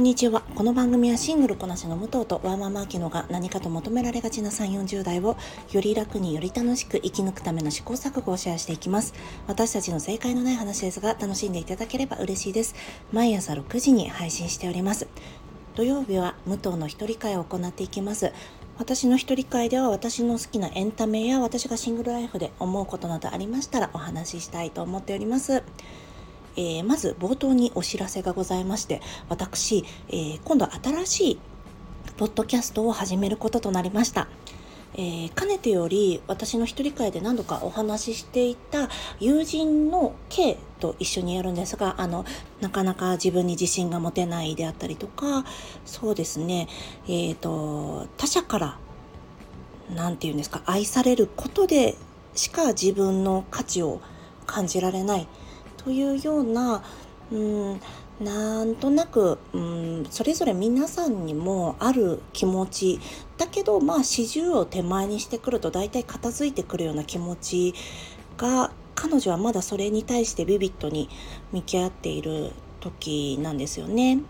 こんにちは。この番組はシングルこなしの武藤とワーママーキノが何かと求められがちな3、40代をより楽により楽しく生き抜くための試行錯誤をシェアしていきます。私たちの正解のない話ですが楽しんでいただければ嬉しいです。毎朝6時に配信しております。土曜日は武藤の一人会を行っていきます。私の一人会では私の好きなエンタメや私がシングルライフで思うことなどありましたらお話ししたいと思っております。えー、まず冒頭にお知らせがございまして私、えー、今度新しいポッドキャストを始めることとなりました。えー、かねてより私の一人会で何度かお話ししていた友人の K と一緒にやるんですがあのなかなか自分に自信が持てないであったりとかそうですねえっ、ー、と他者から何て言うんですか愛されることでしか自分の価値を感じられないというような、うん、なんとなく、うん、それぞれ皆さんにもある気持ちだけどまあ四十を手前にしてくると大体片付いてくるような気持ちが彼女はまだそれに対してビビッドに向き合っている時なんですよね。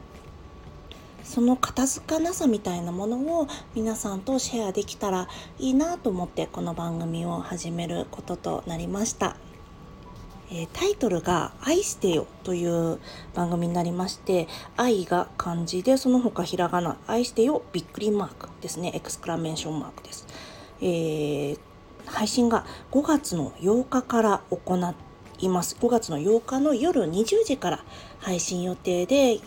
その片付かなさみたいなものを皆さんとシェアできたらいいなと思ってこの番組を始めることとなりました。えー、タイトルが「愛してよ」という番組になりまして愛が漢字でその他ひらがな「愛してよ」びっくりマークですね。エクスクラメーションマークです、えー、配信が5月の8日から行います。5月の8日の夜20時から配信予定で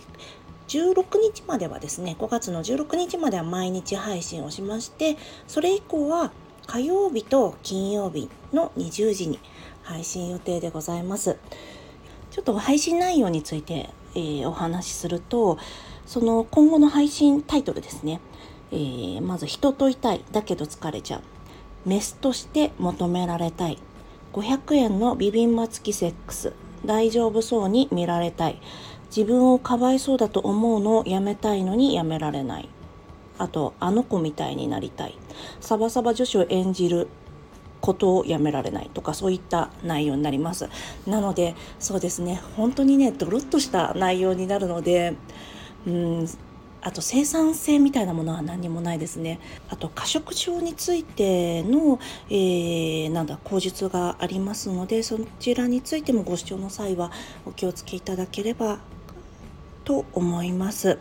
16日まではですね5月の16日までは毎日配信をしましてそれ以降は火曜日と金曜日の20時に配信予定でございます。ちょっと配信内容について、えー、お話しするとその今後の配信タイトルですね、えー、まず人といたいだけど疲れちゃう。メスとして求められたい。500円のビビンバ付きセックス。大丈夫そうに見られたい。自分をかわいそうだと思うのをやめたいのにやめられない。あとあの子みたいになりたい。サバサバ女子を演じる。ことをやめられないとかそういった内容になりますなのでそうですね本当にねドロッとした内容になるのでうんあと生産性みたいなものは何にもないですね。あと過食症についての、えー、なんだ口述がありますのでそちらについてもご視聴の際はお気をつけいただければと思います。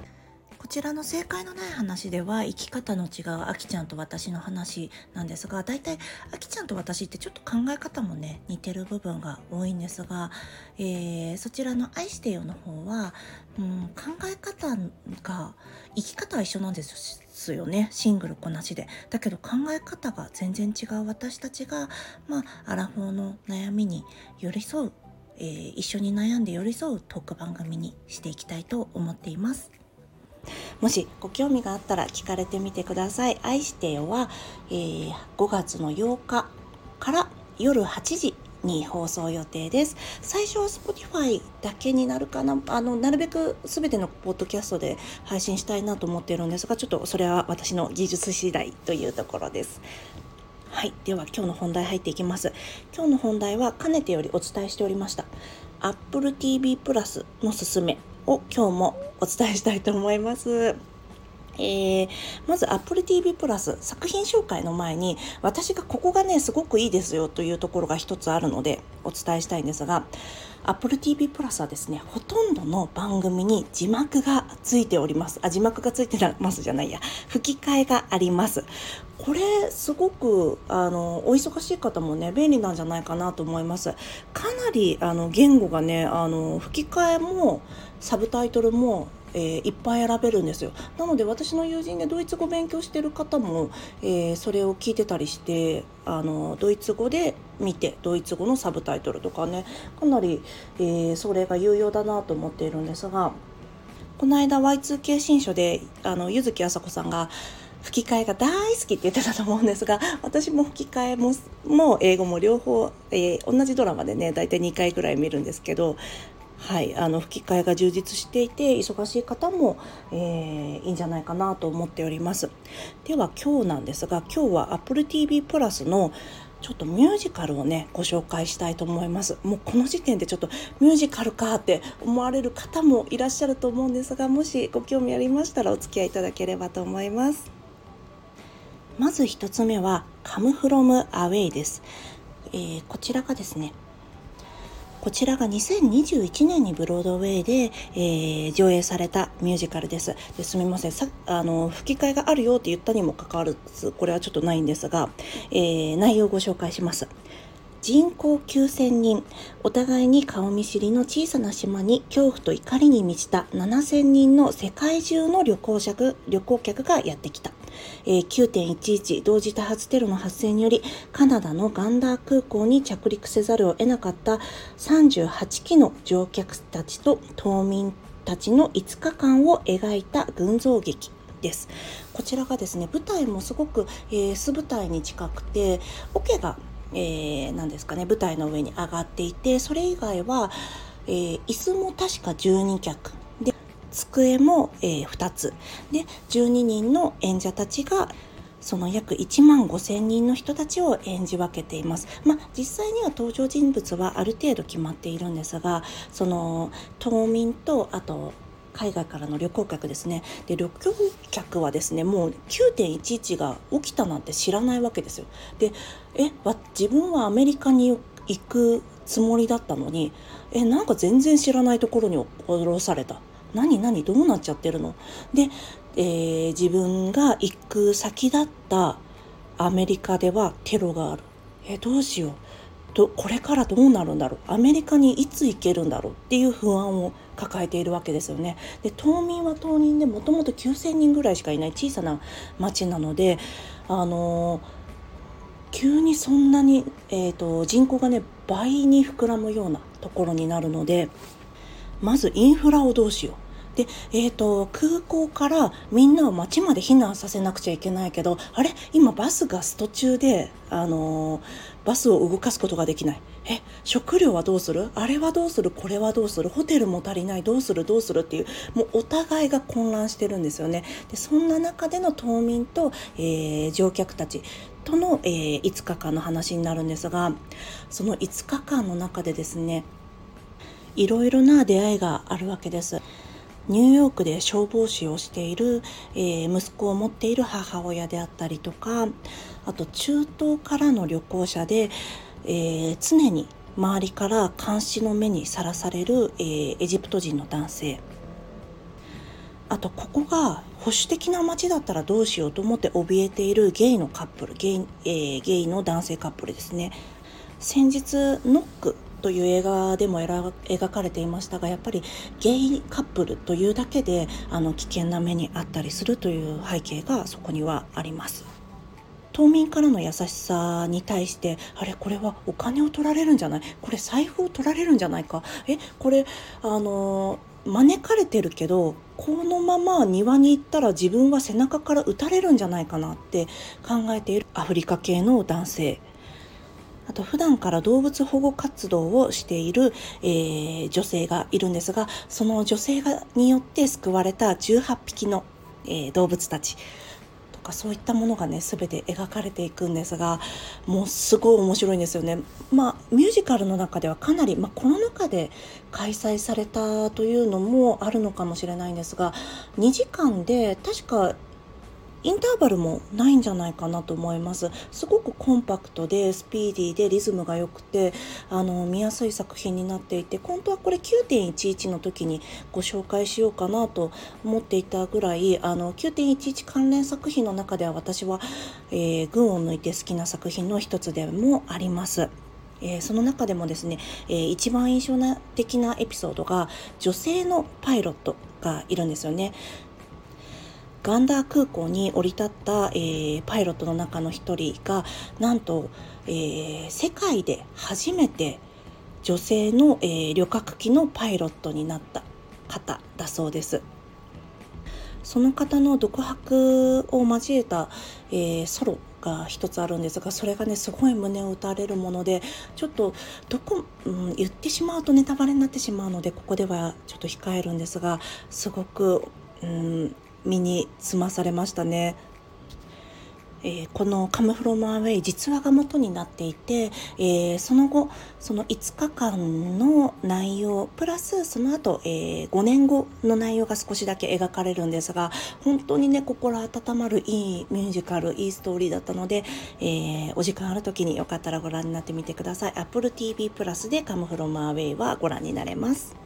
こちらの正解のない話では生き方の違うあきちゃんと私の話なんですが大体あきちゃんと私ってちょっと考え方もね似てる部分が多いんですが、えー、そちらの「愛してよ」の方は、うん、考え方が生き方は一緒なんですよねシングルこなしでだけど考え方が全然違う私たちが、まあ、アラフォーの悩みに寄り添うえー、一緒に悩んで寄り添うトーク番組にしていきたいと思っています。もしご興味があったら聞かれてみてください。愛してよは、えー、5月の8日から夜8時に放送予定です。最初は Spotify だけになるかな。あの、なるべく全てのポッドキャストで配信したいなと思っているんですが、ちょっとそれは私の技術次第というところです。はい。では今日の本題入っていきます。今日の本題はかねてよりお伝えしておりました。Apple TV プラスのすすめを今日もお伝えしたいと思います。えー、まず Apple TV プラス作品紹介の前に私がここがねすごくいいですよというところが一つあるのでお伝えしたいんですが Apple TV プラスはですねほとんどの番組に字幕がついております。あ字幕がついてますじゃないや。吹き替えがあります。これすごくあのお忙しい方もね便利なんじゃないかなと思います。かなりあの言語がねあの吹き替えもサブタイトルもえー、いっぱい選べるんですよ。なので私の友人でドイツ語勉強してる方も、えー、それを聞いてたりしてあのドイツ語で見てドイツ語のサブタイトルとかねかなり、えー、それが有用だなと思っているんですがこの間 Y2K 新書であの柚木あさこさんが吹き替えが大好きって言ってたと思うんですが私も吹き替えもも英語も両方、えー、同じドラマでね大体2回ぐらい見るんですけどはい、あの吹き替えが充実していて忙しい方も、えー、いいんじゃないかなと思っております。では今日なんですが今日は Apple TV プラスのちょっとミュージカルをねご紹介したいと思います。もうこの時点でちょっとミュージカルかって思われる方もいらっしゃると思うんですがもしご興味ありましたらお付き合いいただければと思います。まず1つ目は「Come From Away」です、えー、こちらがですねこちらが2021年にブロードウェイで、えー、上映されたミュージカルです。ですみませんさあの吹き替えがあるよって言ったにもかかわらずこれはちょっとないんですが、えー、内容をご紹介します。人口9000人お互いに顔見知りの小さな島に恐怖と怒りに満ちた7000人の世界中の旅行客旅行客がやってきたえー、9.11同時多発テロの発生によりカナダのガンダー空港に着陸せざるを得なかった38機の乗客たちと島民たちの5日間を描いた群像劇です。こちらがですね舞台もすごく、えー、素舞台に近くて桶が、えー、ですかね舞台の上に上がっていてそれ以外は、えー、椅子も確か12脚机も、えー、2つで12人の演者たちがその約1万5,000人の人たちを演じ分けています。まあ、実際には登場人物はある程度決まっているんですがその島民とあと海外からの旅行客ですねで旅行客はですねもう9.11が起きたなんて知らないわけですよ。でえ自分はアメリカに行くつもりだったのにえなんか全然知らないところに降ろされた何何どうなっちゃってるの？で、えー、自分が行く先だったアメリカではテロがある。えどうしよう。とこれからどうなるんだろう。アメリカにいつ行けるんだろう。っていう不安を抱えているわけですよね。で島民は島民でもともと9,000人ぐらいしかいない小さな町なのであのー、急にそんなに、えーと人口がね倍に膨らむようなところになるのでまずインフラをどうしよう。で、えーと、空港からみんなを街まで避難させなくちゃいけないけどあれ？今バスがスト中で、あのー、バスを動かすことができない。え食料はどうする？あれはどうする？これはどうする？ホテルも足りない？どうする？どうする？っていうもうお互いが混乱してるんですよね。でそんな中での島民と、えー、乗客たちとの、えー、5日間の話になるんですがその5日間の中でですねいろいろな出会いがあるわけです。ニューヨークで消防士をしている、えー、息子を持っている母親であったりとかあと中東からの旅行者で、えー、常に周りから監視の目にさらされる、えー、エジプト人の男性。あとここが保守的な街だったらどうしようと思って怯えているゲイのカップルゲイ,、えー、ゲイの男性カップルですね。先日ノックという映画でも描かれていましたがやっぱりゲイカップルというだけであの危険な目にあったりするという背景がそこにはあります。島民からの優しさに対してあれこれはお金を取られるんじゃない？これ財布を取られるんじゃないか？えこれあの招かれてるけどこのまま庭に行ったら自分は背中から撃たれるんじゃないかなって考えているアフリカ系の男性。あと普段から動物保護活動をしている、えー、女性がいるんですがその女性がによって救われた18匹の、えー、動物たちとかそういったものがね全て描かれていくんですがもうすごい面白いんですよね。まあミュージカルの中ではかなり、まあ、コロナ禍で開催されたというのもあるのかもしれないんですが2時間で確かインターバルもないんじゃないかなと思いますすごくコンパクトでスピーディーでリズムが良くてあの見やすい作品になっていて本当はこれ9.11の時にご紹介しようかなと思っていたぐらいあの9.11関連作品の中では私は、えー、群を抜いて好きな作品の一つでもあります。えー、その中でもですね、えー、一番印象的なエピソードが女性のパイロットがいるんですよね。ガンダー空港に降り立った、えー、パイロットの中の一人がなんと、えー、世界で初めて女性の、えー、旅客機のパイロットになった方だそうです。その方の独白を交えた、えー、ソロが一つあるんですがそれがねすごい胸を打たれるものでちょっとどこ、うん、言ってしまうとネタバレになってしまうのでここではちょっと控えるんですがすごく、うん、身につまされましたね。えー、この「カム・フロム・アウェイ」実話が元になっていて、えー、その後その5日間の内容プラスその後、えー、5年後の内容が少しだけ描かれるんですが本当にね心温まるいいミュージカルいいストーリーだったので、えお時間ある時によかったらご覧になってみてください。Apple TV プラスで「カム・フロム・アウェイ」はご覧になれます。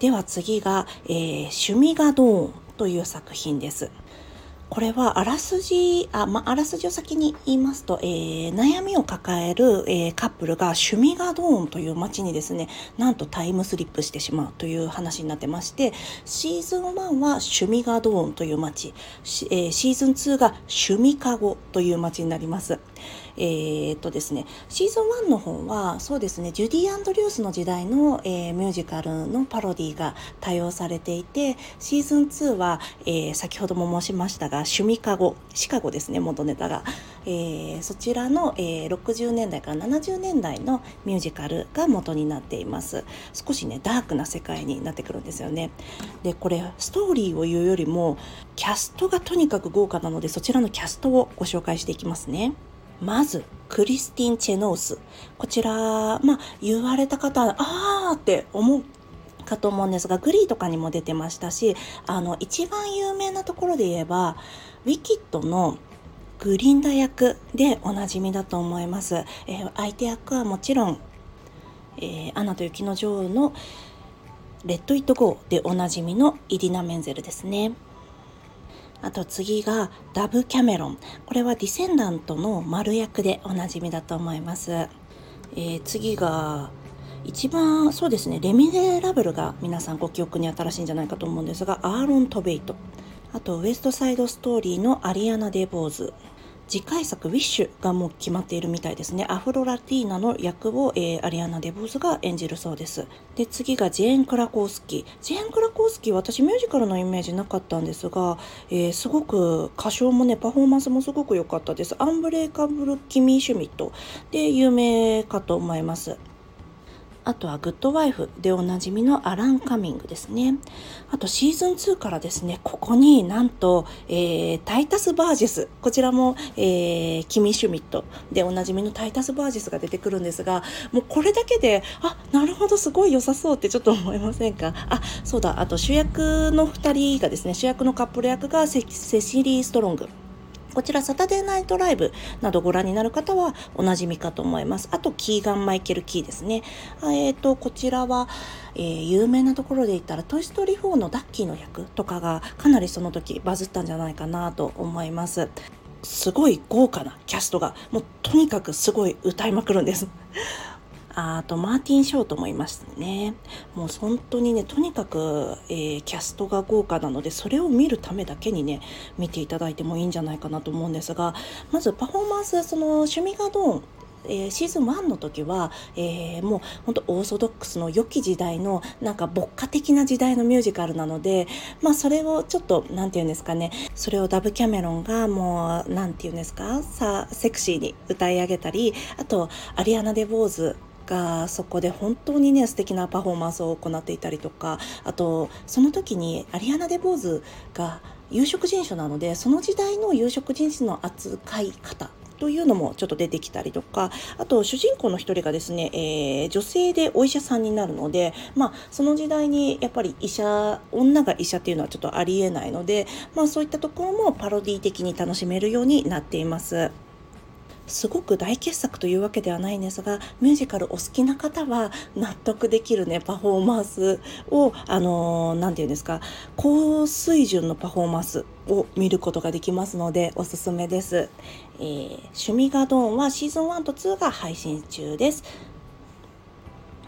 では次が「えー、趣味がドーン」という作品です。これはあらすじ、あ、まあらすじを先に言いますと、えー、悩みを抱える、えー、カップルがシュミガドーンという街にですね、なんとタイムスリップしてしまうという話になってまして、シーズン1はシュミガドーンという街、えー、シーズン2がシュミカゴという街になります。えー、っとですね、シーズン1の方は、そうですね、ジュディ・アンドリュースの時代の、えー、ミュージカルのパロディが多用されていて、シーズン2は、えー、先ほども申しましたが、シュミカゴ、シカゴですね、元ネタが。えー、そちらの、えー、60年代から70年代のミュージカルが元になっています。少しねダークな世界になってくるんですよね。でこれストーリーを言うよりもキャストがとにかく豪華なのでそちらのキャストをご紹介していきますね。まずクリスティン・チェノース。こちらまあ言われた方あーって思うかと思うんですがグリーとかにも出てましたしあの一番有名なところで言えばウィキッドのグリンダ役でおなじみだと思います、えー、相手役はもちろん、えー、アナと雪の女王の Let It Go でおなじみのイディナ・メンゼルですねあと次がダブ・キャメロン。これはディセンダントのマル役でおなじみだと思います。えー、次が一番そうですねレ・ミゼラブルが皆さんご記憶に新しいんじゃないかと思うんですがアーロン・トヴェイト。あとウエストサイドストーリーのアリアナ・デ・ボーズ。次回作「ウィッシュ」がもう決まっているみたいですね。アフロラティーナの役を、えー、アリアナ・デボーズが演じるそうです。で次がジェーン・クラコースキー。ジェーン・クラコースキー私ミュージカルのイメージなかったんですが、えー、すごく歌唱もねパフォーマンスもすごく良かったです。アンブレイカブル・キミー・シュミットで有名かと思います。あとはグッドワイフでおなじみのアラン・カミングですね。あとシーズン2からですね、ここになんと、えー、タイタス・バージェス、こちらも、えー、キミ・シュミットでおなじみのタイタス・バージェスが出てくるんですが、もうこれだけで、あ、なるほど、すごい良さそうってちょっと思いませんか？あ、そうだ、あと主役の2人がですね、主役のカップル役がセシリー・ストロング。こちらサタデーナイトライブなどご覧になる方はおなじみかと思います。あと、キーガン・マイケル・キーですね。えっ、ー、と、こちらは、えー、有名なところで言ったら、トイ・ストーリー4のダッキーの役とかがかなりその時バズったんじゃないかなと思います。すごい豪華なキャストが、もうとにかくすごい歌いまくるんです。あとマーティン・ショートもいましたね。もう本当にね、とにかく、えー、キャストが豪華なので、それを見るためだけにね、見ていただいてもいいんじゃないかなと思うんですが、まずパフォーマンス、その、趣味がドーン、えー、シーズン1の時は、えー、もう本当オーソドックスの良き時代のなんか牧歌的な時代のミュージカルなのでまあそれをちょっと何て言うんですかねそれをダブ・キャメロンがもう何て言うんですかさセクシーに歌い上げたりあとアリアナ・デ・ボーズがそこで本当にね素敵なパフォーマンスを行っていたりとかあとその時にアリアナ・デ・ボーズが有色人種なのでその時代の有色人種の扱い方というのもちょっと出てきたりとかあと主人公の一人がですね、えー、女性でお医者さんになるので、まあ、その時代にやっぱり医者女が医者っていうのはちょっとありえないので、まあ、そういったところもパロディ的に楽しめるようになっています。すごく大傑作というわけではないんですがミュージカルお好きな方は納得できるねパフォーマンスをあの何、て言うんですか高水準のパフォーマンスを見ることができますのでおすすめです、えー、趣味ガドーンはシーズン1と2が配信中です。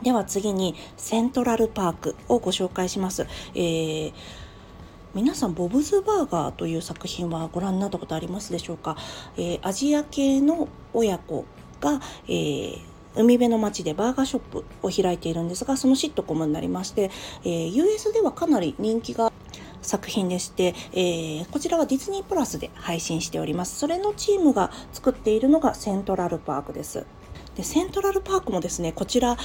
では次にセントラルパークをご紹介します、えー皆さんボブズバーガーという作品はご覧になったことありますでしょうか、えー、アジア系の親子が、えー海辺の町でバーガーショップを開いているんですがそのシットコムになりまして、えー、US ではかなり人気が作品でして、えー、こちらはディズニープラスで配信しております。それのチームが作っているのがセントラルパークです。でセントラルパークもですねこちら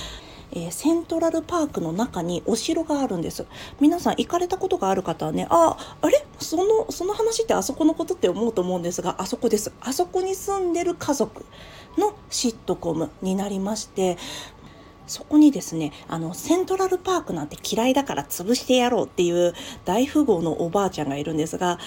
えー、セントラルパークの中にお城があるんです。皆さん行かれたことがある方はねああれ？そのその話ってあそこのことって思うと思うんですがあそこです。あそこに住んでる家族のシットコムになりましてそこにですねあのセントラルパークなんて嫌いだから潰してやろうっていう大富豪のおばあちゃんがいるんですが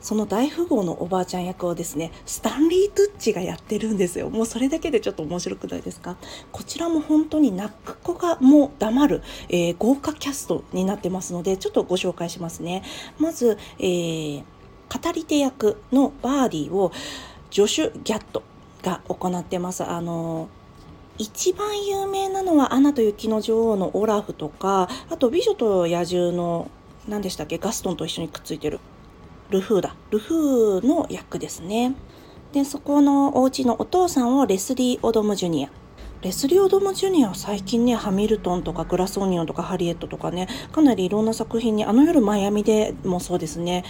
その大富豪のおばあちゃん役をですねスタンリー・トゥッチがやってるんですよ。もうそれだけでちょっと面白くないですか？こちらも本当に泣く子がもう黙る、えー、豪華キャストになってますのでちょっとご紹介しますね。まず、えー、語り手役のバーディーをジョシュ・ギャットが行ってます。あの一番有名なのは「アナと雪の女王」のオラフとかあと「美女と野獣」の何でしたっけ？ガストンと一緒にくっついてる。ルフーだ。ルフーの役ですね。でそこのお家のお父さんをレスリー・オドム・ジュニア。レスリー・オドム・ジュニアは最近ねハミルトンとかグラス・オニオンとかハリエットとかねかなりいろんな作品にあの夜マイアミでもそうですね。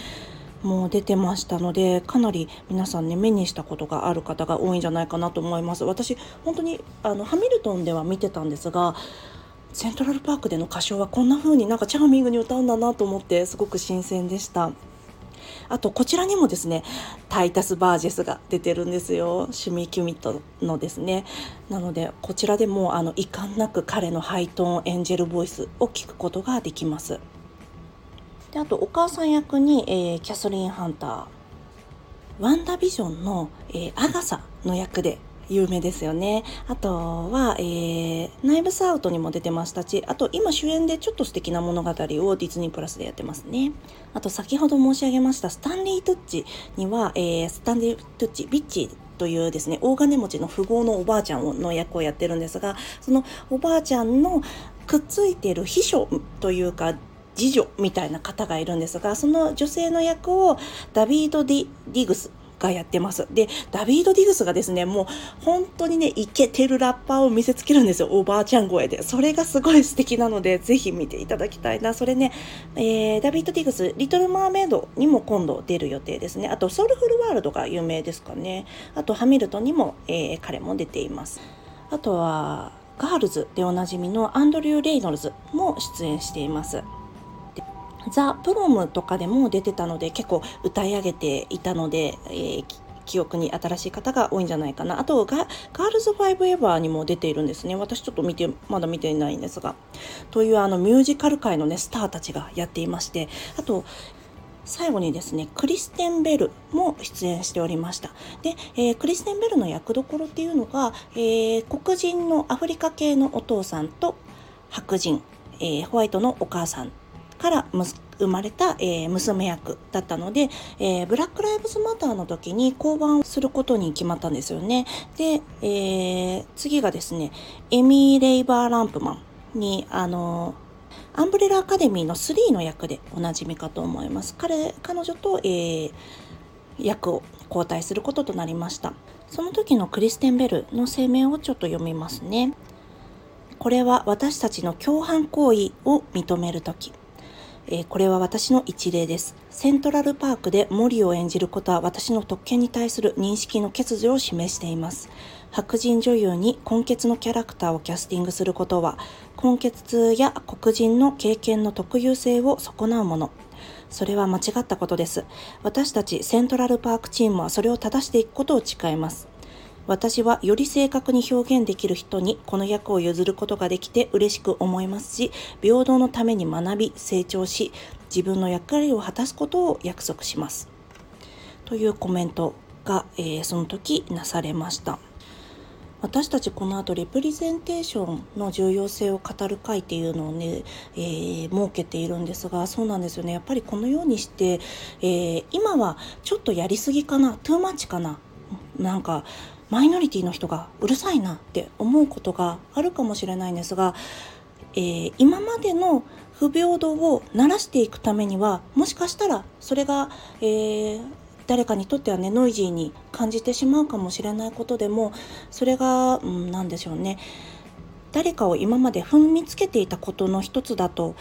もう出てましたのでかなり皆さんね目にしたことがある方が多いんじゃないかなと思います。私本当にあのハミルトンでは見てたんですがセントラルパークでの歌唱はこんな風になんかチャーミングに歌うんだなと思ってすごく新鮮でした。あとこちらにもですねタイタス・バージェスが出てるんですよ。シュミ・キュミットのですね。なのでこちらでもあの遺憾なく彼のハイトーンエンジェルボイスを聞くことができます。であとお母さん役に、えー、キャスリン・ハンター。ワンダービジョンの、えー、アガサの役で有名ですよね。あとは、えー、ナイブスアウトにも出てましたし、あと今主演でちょっと素敵な物語をディズニープラスでやってますね。あと先ほど申し上げましたスタンリー・トゥッチには、えー、スタンリー・トゥッチ、ビッチというですね、大金持ちの富豪のおばあちゃんの役をやってるんですが、そのおばあちゃんのくっついてる秘書というか、侍女みたいな方がいるんですが、その女性の役をダビード・ディ・ディグスがやってます。で、ダビード・ディグスがですね、もう本当にね、イケてるラッパーを見せつけるんですよ。おばあちゃん声で。それがすごい素敵なので、ぜひ見ていただきたいな。それね、えー、ダビード・ディグス、リトル・マーメイドにも今度出る予定ですね。あと、ソウルフル・ワールドが有名ですかね。あと、ハミルトンにも、えー、彼も出ています。あとは、ガールズでおなじみのアンドリュー・ラネルズも出演しています。ザ・プロムとかでも出てたので結構歌い上げていたので、えー、記憶に新しい方が多いんじゃないかな。あとガガールズ・ファイブ・エバーにも出ているんですね。私ちょっと見てまだ見ていないんですが。というあのミュージカル界のねスターたちがやっていまして。あと最後にですねクリステン・ベルも出演しておりました。で、えー、クリステン・ベルの役どころっていうのが、えー、黒人のアフリカ系のお父さんと白人、えー、ホワイトのお母さんから生まれた、えー、娘役だったので、えー、ブラック・ライブズ・マターの時に降板することに決まったんですよね。で、えー、次がですね、エミー・レイバー・ランプマンに、あのアンブレラ・アカデミーの3の役でおなじみかと思います。彼、彼女と、えー、役を交代することとなりました。その時のクリステン・ベルの声明をちょっと読みますね。これは私たちの共犯行為を認める時。えー、これは私の一例です。セントラルパークでモリを演じることは私の特権に対する認識の欠如を示しています。白人女優に根血のキャラクターをキャスティングすることは、根血痛や黒人の経験の特有性を損なうもの。それは間違ったことです。私たちセントラルパークチームはそれを正していくことを誓います。私はより正確に表現できる人にこの役を譲ることができて嬉しく思いますし、平等のために学び、成長し、自分の役割を果たすことを約束します。というコメントが、えー、その時なされました。私たちこの後レプリゼンテーションの重要性を語る会っていうのをね、えー、設けているんですがそうなんですよねやっぱりこのようにして、えー、今はちょっとやりすぎかなトゥーマッチかななんかマイノリティの人がうるさいなって思うことがあるかもしれないんですが、えー、今までの不平等をならしていくためにはもしかしたらそれが、えー、誰かにとってはねノイジーに感じてしまうかもしれないことでもそれが、うん、何でしょうね。誰かを今まで踏みつけていたことの一つだと、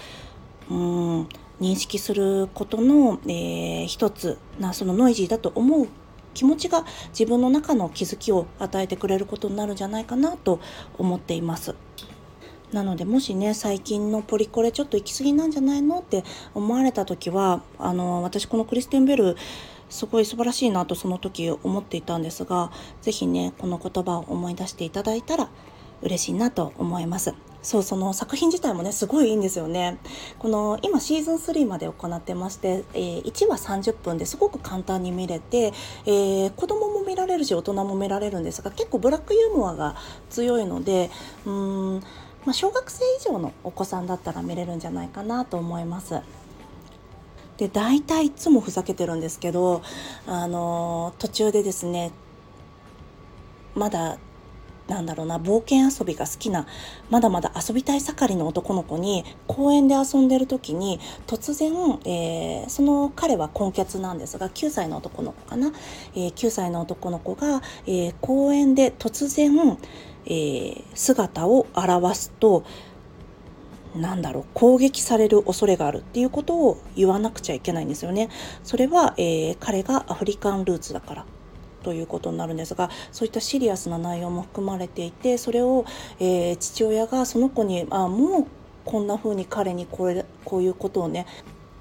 うん、認識することの、えー、一つなそのノイジーだと思う気持ちが自分の中の気づきを与えてくれることになるんじゃないかなと思っています。なのでもしね最近のポリコレちょっと行き過ぎなんじゃないのって思われた時はあの私このクリスティン・ベルすごい素晴らしいなとその時思っていたんですが是非ねこの言葉を思い出していただいたら嬉しいなと思います。そうその作品自体もねすごいいいんですよねこの今シーズン3まで行ってまして、えー、1話30分ですごく簡単に見れて、えー、子供も見られるし大人も見られるんですが結構ブラックユーモアが強いのでうーん、まあ、小学生以上のお子さんだったら見れるんじゃないかなと思います。で大体いつもふざけてるんですけどあの途中でですねまだなんだろうな冒険遊びが好きなまだまだ遊びたい盛りの男の子に公園で遊んでる時に突然、えー、その彼は根血なんですが9歳の男の子かな、えー、9歳の男の子が、えー、公園で突然、えー、姿を現すとなんだろう攻撃される恐れがあるっていうことを言わなくちゃいけないんですよね。それは、えー、彼がアフリカンルーツだからということになるんですがそういったシリアスな内容も含まれていてそれを、えー、父親がその子にあもうこんな風に彼にこれこういうことをね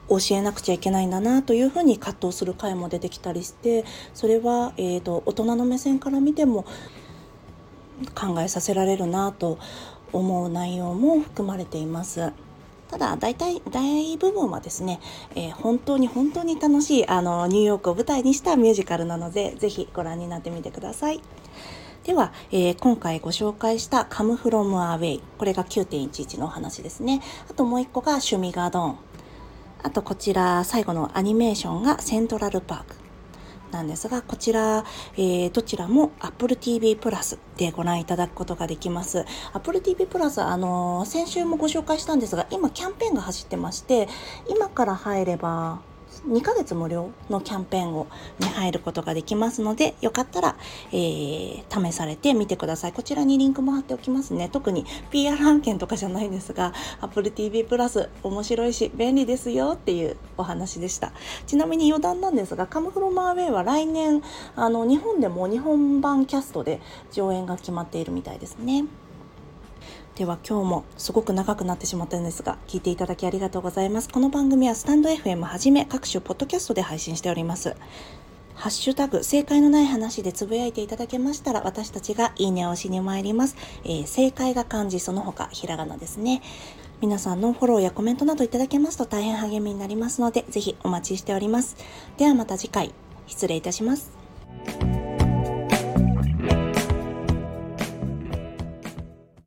教えなくちゃいけないんだなというふうに葛藤する回も出てきたりしてそれは、えーと、大人の目線から見ても考えさせられるなと思う内容も含まれています。ただ大体大部分はですね、えー、本当に本当に楽しいあのニューヨークを舞台にしたミュージカルなのでぜひご覧になってみてください。では、えー、今回ご紹介した Come From Away これが9.11のお話ですね。あともう一個が趣味ガドン。あとこちら最後のアニメーションがセントラルパーク。なんですが、こちら、えー、どちらも Apple TV プラスでご覧いただくことができます。Apple TV プラス、あのー、先週もご紹介したんですが、今キャンペーンが走ってまして、今から入れば、2ヶ月無料のキャンペーンをに入ることができますので、よかったら、えー、試されてみてください。こちらにリンクも貼っておきますね。特に PR 案件とかじゃないんですが、Apple TV プラス面白いし便利ですよっていうお話でした。ちなみに余談なんですが、カムフロマーウェイは来年、あの、日本でも日本版キャストで上演が決まっているみたいですね。では今日もすごく長くなってしまったんですが、聞いていただきありがとうございます。この番組はスタンド FM はじめ各種ポッドキャストで配信しております。ハッシュタグ、正解のない話でつぶやいていただけましたら、私たちがいいねを押しに参ります。えー、正解が漢字、その他、ひらがなですね。皆さんのフォローやコメントなどいただけますと大変励みになりますので、ぜひお待ちしております。ではまた次回、失礼いたします。